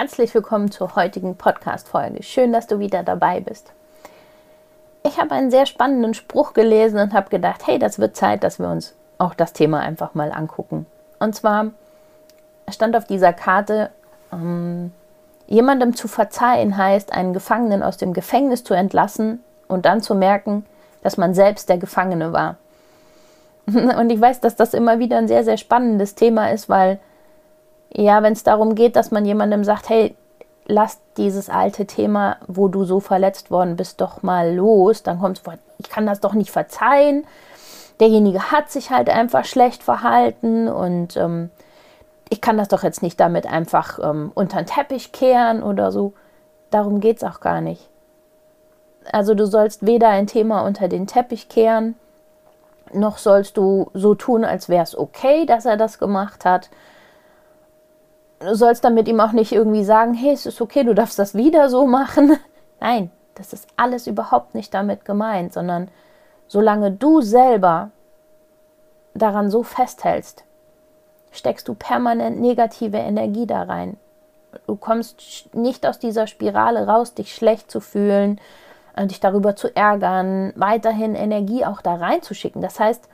Herzlich willkommen zur heutigen Podcast-Folge. Schön, dass du wieder dabei bist. Ich habe einen sehr spannenden Spruch gelesen und habe gedacht, hey, das wird Zeit, dass wir uns auch das Thema einfach mal angucken. Und zwar stand auf dieser Karte, ähm, jemandem zu verzeihen heißt, einen Gefangenen aus dem Gefängnis zu entlassen und dann zu merken, dass man selbst der Gefangene war. Und ich weiß, dass das immer wieder ein sehr, sehr spannendes Thema ist, weil ja, wenn es darum geht, dass man jemandem sagt, hey, lass dieses alte Thema, wo du so verletzt worden bist, doch mal los, dann kommt es ich kann das doch nicht verzeihen. Derjenige hat sich halt einfach schlecht verhalten und ähm, ich kann das doch jetzt nicht damit einfach ähm, unter den Teppich kehren oder so. Darum geht es auch gar nicht. Also du sollst weder ein Thema unter den Teppich kehren, noch sollst du so tun, als wäre es okay, dass er das gemacht hat du sollst damit ihm auch nicht irgendwie sagen, hey, es ist okay, du darfst das wieder so machen. Nein, das ist alles überhaupt nicht damit gemeint, sondern solange du selber daran so festhältst, steckst du permanent negative Energie da rein. Du kommst nicht aus dieser Spirale raus, dich schlecht zu fühlen, äh, dich darüber zu ärgern, weiterhin Energie auch da reinzuschicken. Das heißt,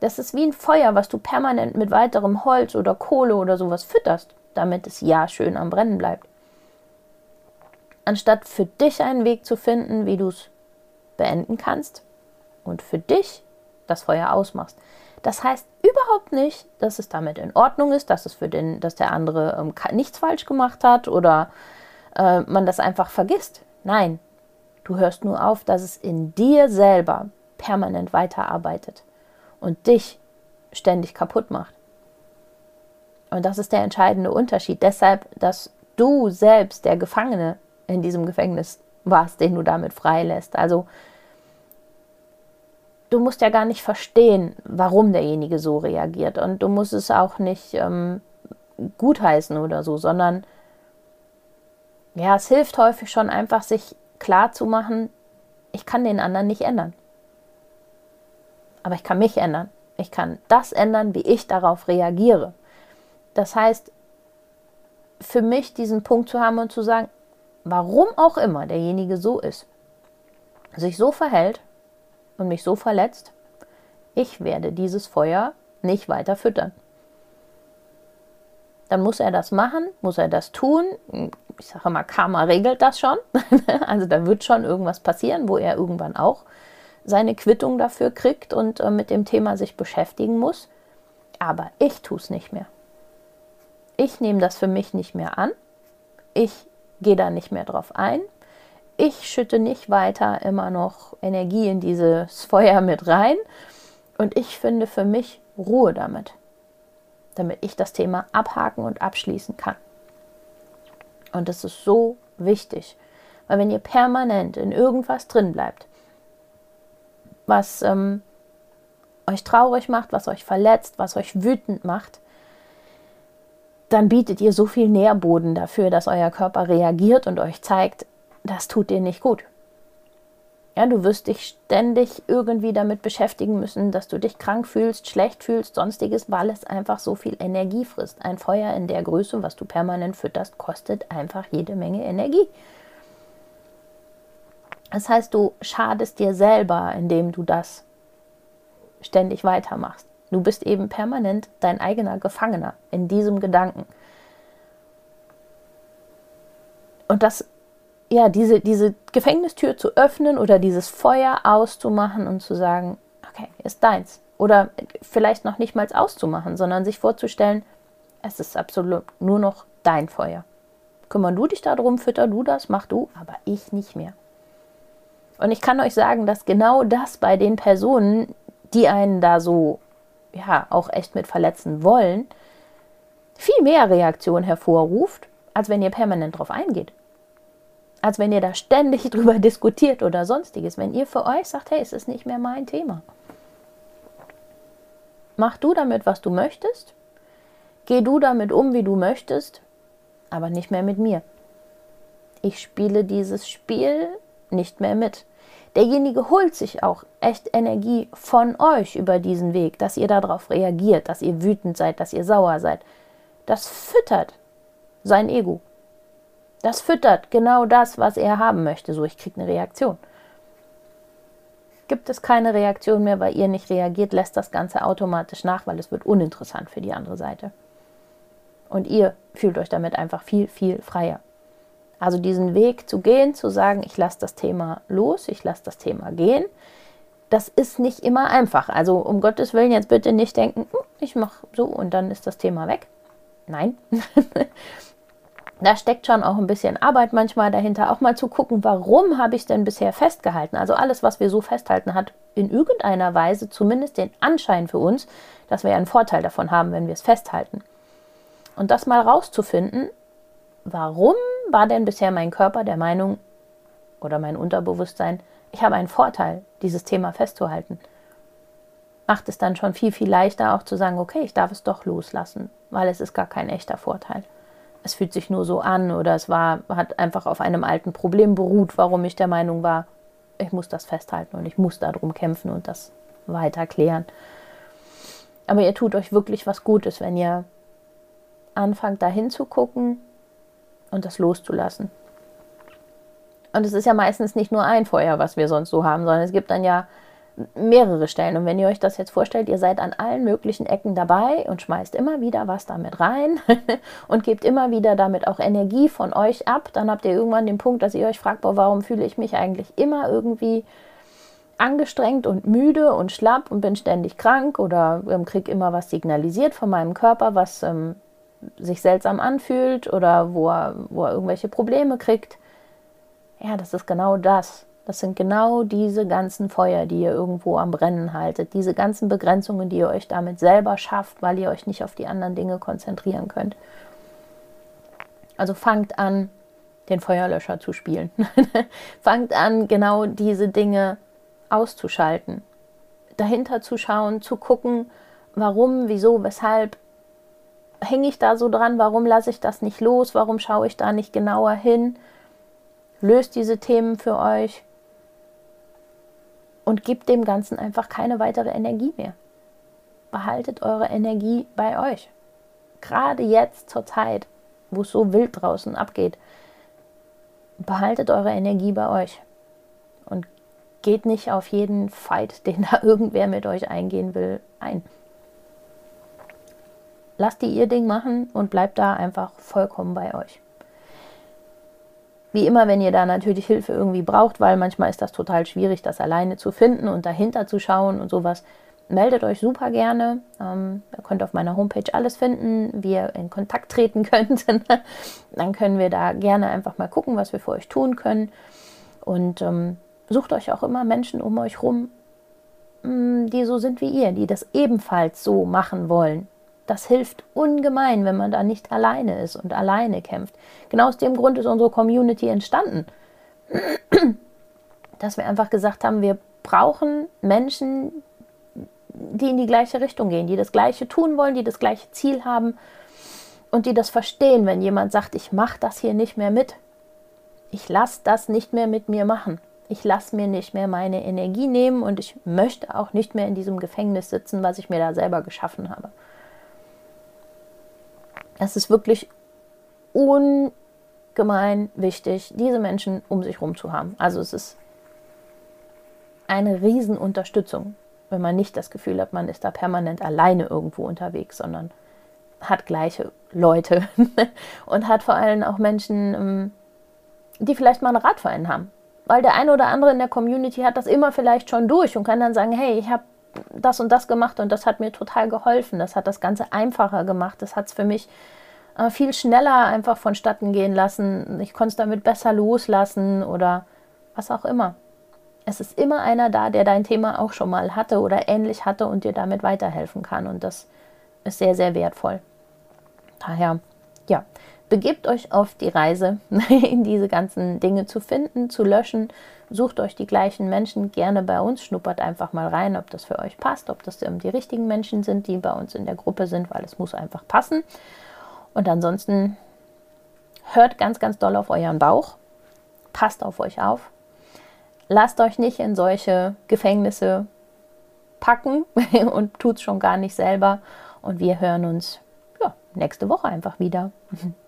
das ist wie ein Feuer, was du permanent mit weiterem Holz oder Kohle oder sowas fütterst damit es ja schön am Brennen bleibt. Anstatt für dich einen Weg zu finden, wie du es beenden kannst und für dich das Feuer ausmachst. Das heißt überhaupt nicht, dass es damit in Ordnung ist, dass es für den, dass der andere ähm, nichts falsch gemacht hat oder äh, man das einfach vergisst. Nein, du hörst nur auf, dass es in dir selber permanent weiterarbeitet und dich ständig kaputt macht. Und das ist der entscheidende Unterschied. Deshalb, dass du selbst der Gefangene in diesem Gefängnis warst, den du damit freilässt. Also du musst ja gar nicht verstehen, warum derjenige so reagiert. Und du musst es auch nicht ähm, gutheißen oder so, sondern ja, es hilft häufig schon einfach, sich klar zu machen, ich kann den anderen nicht ändern. Aber ich kann mich ändern. Ich kann das ändern, wie ich darauf reagiere. Das heißt, für mich diesen Punkt zu haben und zu sagen, warum auch immer derjenige so ist, sich so verhält und mich so verletzt, ich werde dieses Feuer nicht weiter füttern. Dann muss er das machen, muss er das tun. Ich sage mal, Karma regelt das schon. also da wird schon irgendwas passieren, wo er irgendwann auch seine Quittung dafür kriegt und äh, mit dem Thema sich beschäftigen muss. Aber ich tue es nicht mehr ich nehme das für mich nicht mehr an, ich gehe da nicht mehr drauf ein, ich schütte nicht weiter immer noch Energie in dieses Feuer mit rein. Und ich finde für mich Ruhe damit, damit ich das Thema abhaken und abschließen kann. Und das ist so wichtig, weil wenn ihr permanent in irgendwas drin bleibt, was ähm, euch traurig macht, was euch verletzt, was euch wütend macht, dann bietet ihr so viel Nährboden dafür, dass euer Körper reagiert und euch zeigt, das tut dir nicht gut. Ja, du wirst dich ständig irgendwie damit beschäftigen müssen, dass du dich krank fühlst, schlecht fühlst, sonstiges, weil es einfach so viel Energie frisst. Ein Feuer in der Größe, was du permanent fütterst, kostet einfach jede Menge Energie. Das heißt, du schadest dir selber, indem du das ständig weitermachst. Du bist eben permanent dein eigener Gefangener in diesem Gedanken. Und das, ja, diese, diese Gefängnistür zu öffnen oder dieses Feuer auszumachen und zu sagen, okay, ist deins. Oder vielleicht noch nicht mal auszumachen, sondern sich vorzustellen, es ist absolut nur noch dein Feuer. Kümmer du dich darum, fütter du das, mach du, aber ich nicht mehr. Und ich kann euch sagen, dass genau das bei den Personen, die einen da so ja auch echt mit verletzen wollen, viel mehr Reaktion hervorruft, als wenn ihr permanent darauf eingeht. Als wenn ihr da ständig drüber diskutiert oder sonstiges. Wenn ihr für euch sagt, hey, es ist nicht mehr mein Thema. Mach du damit, was du möchtest. Geh du damit um, wie du möchtest, aber nicht mehr mit mir. Ich spiele dieses Spiel nicht mehr mit. Derjenige holt sich auch echt Energie von euch über diesen Weg, dass ihr darauf reagiert, dass ihr wütend seid, dass ihr sauer seid. Das füttert sein Ego. Das füttert genau das, was er haben möchte. So, ich kriege eine Reaktion. Gibt es keine Reaktion mehr, weil ihr nicht reagiert, lässt das Ganze automatisch nach, weil es wird uninteressant für die andere Seite. Und ihr fühlt euch damit einfach viel, viel freier. Also diesen Weg zu gehen, zu sagen, ich lasse das Thema los, ich lasse das Thema gehen, das ist nicht immer einfach. Also um Gottes Willen jetzt bitte nicht denken, hm, ich mache so und dann ist das Thema weg. Nein. da steckt schon auch ein bisschen Arbeit manchmal dahinter, auch mal zu gucken, warum habe ich denn bisher festgehalten? Also alles, was wir so festhalten, hat in irgendeiner Weise zumindest den Anschein für uns, dass wir einen Vorteil davon haben, wenn wir es festhalten. Und das mal rauszufinden, warum war denn bisher mein Körper der Meinung oder mein Unterbewusstsein, ich habe einen Vorteil, dieses Thema festzuhalten. Macht es dann schon viel, viel leichter auch zu sagen, okay, ich darf es doch loslassen, weil es ist gar kein echter Vorteil es fühlt sich nur so an oder es war, hat einfach auf einem alten Problem beruht, warum ich der Meinung war, ich muss das festhalten und ich muss darum kämpfen und das weiter klären. Aber ihr tut euch wirklich was Gutes, wenn ihr anfangt, dahin zu gucken und das loszulassen. Und es ist ja meistens nicht nur ein Feuer, was wir sonst so haben, sondern es gibt dann ja mehrere Stellen. Und wenn ihr euch das jetzt vorstellt, ihr seid an allen möglichen Ecken dabei und schmeißt immer wieder was damit rein und gebt immer wieder damit auch Energie von euch ab, dann habt ihr irgendwann den Punkt, dass ihr euch fragt, boah, warum fühle ich mich eigentlich immer irgendwie angestrengt und müde und schlapp und bin ständig krank oder ähm, kriege immer was signalisiert von meinem Körper, was ähm, sich seltsam anfühlt oder wo er, wo er irgendwelche Probleme kriegt. Ja, das ist genau das. Das sind genau diese ganzen Feuer, die ihr irgendwo am Brennen haltet, diese ganzen Begrenzungen, die ihr euch damit selber schafft, weil ihr euch nicht auf die anderen Dinge konzentrieren könnt. Also fangt an, den Feuerlöscher zu spielen. fangt an, genau diese Dinge auszuschalten. Dahinter zu schauen, zu gucken, warum, wieso, weshalb hänge ich da so dran, warum lasse ich das nicht los, warum schaue ich da nicht genauer hin. Löst diese Themen für euch und gebt dem Ganzen einfach keine weitere Energie mehr. Behaltet eure Energie bei euch. Gerade jetzt zur Zeit, wo es so wild draußen abgeht, behaltet eure Energie bei euch und geht nicht auf jeden Fight, den da irgendwer mit euch eingehen will, ein. Lasst die ihr Ding machen und bleibt da einfach vollkommen bei euch. Wie immer, wenn ihr da natürlich Hilfe irgendwie braucht, weil manchmal ist das total schwierig, das alleine zu finden und dahinter zu schauen und sowas, meldet euch super gerne. Ähm, ihr könnt auf meiner Homepage alles finden, wie ihr in Kontakt treten könnt. Dann können wir da gerne einfach mal gucken, was wir für euch tun können. Und ähm, sucht euch auch immer Menschen um euch rum, mm, die so sind wie ihr, die das ebenfalls so machen wollen. Das hilft ungemein, wenn man da nicht alleine ist und alleine kämpft. Genau aus dem Grund ist unsere Community entstanden. Dass wir einfach gesagt haben, wir brauchen Menschen, die in die gleiche Richtung gehen, die das Gleiche tun wollen, die das gleiche Ziel haben und die das verstehen, wenn jemand sagt, ich mache das hier nicht mehr mit. Ich lasse das nicht mehr mit mir machen. Ich lasse mir nicht mehr meine Energie nehmen und ich möchte auch nicht mehr in diesem Gefängnis sitzen, was ich mir da selber geschaffen habe. Es ist wirklich ungemein wichtig, diese Menschen um sich herum zu haben. Also es ist eine Riesenunterstützung, wenn man nicht das Gefühl hat, man ist da permanent alleine irgendwo unterwegs, sondern hat gleiche Leute und hat vor allem auch Menschen, ähm, die vielleicht mal einen Radverein haben. Weil der eine oder andere in der Community hat das immer vielleicht schon durch und kann dann sagen, hey, ich habe das und das gemacht und das hat mir total geholfen. Das hat das Ganze einfacher gemacht. Das hat es für mich äh, viel schneller einfach vonstatten gehen lassen. Ich konnte es damit besser loslassen oder was auch immer. es ist immer einer da, der dein Thema auch schon mal hatte oder ähnlich hatte und dir damit weiterhelfen kann. Und das ist sehr, sehr wertvoll. Daher, ja, begebt euch auf die Reise, in diese ganzen Dinge zu finden, zu löschen. Sucht euch die gleichen Menschen gerne bei uns, schnuppert einfach mal rein, ob das für euch passt, ob das die richtigen Menschen sind, die bei uns in der Gruppe sind, weil es muss einfach passen. Und ansonsten hört ganz, ganz doll auf euren Bauch, passt auf euch auf, lasst euch nicht in solche Gefängnisse packen und tut es schon gar nicht selber. Und wir hören uns ja, nächste Woche einfach wieder.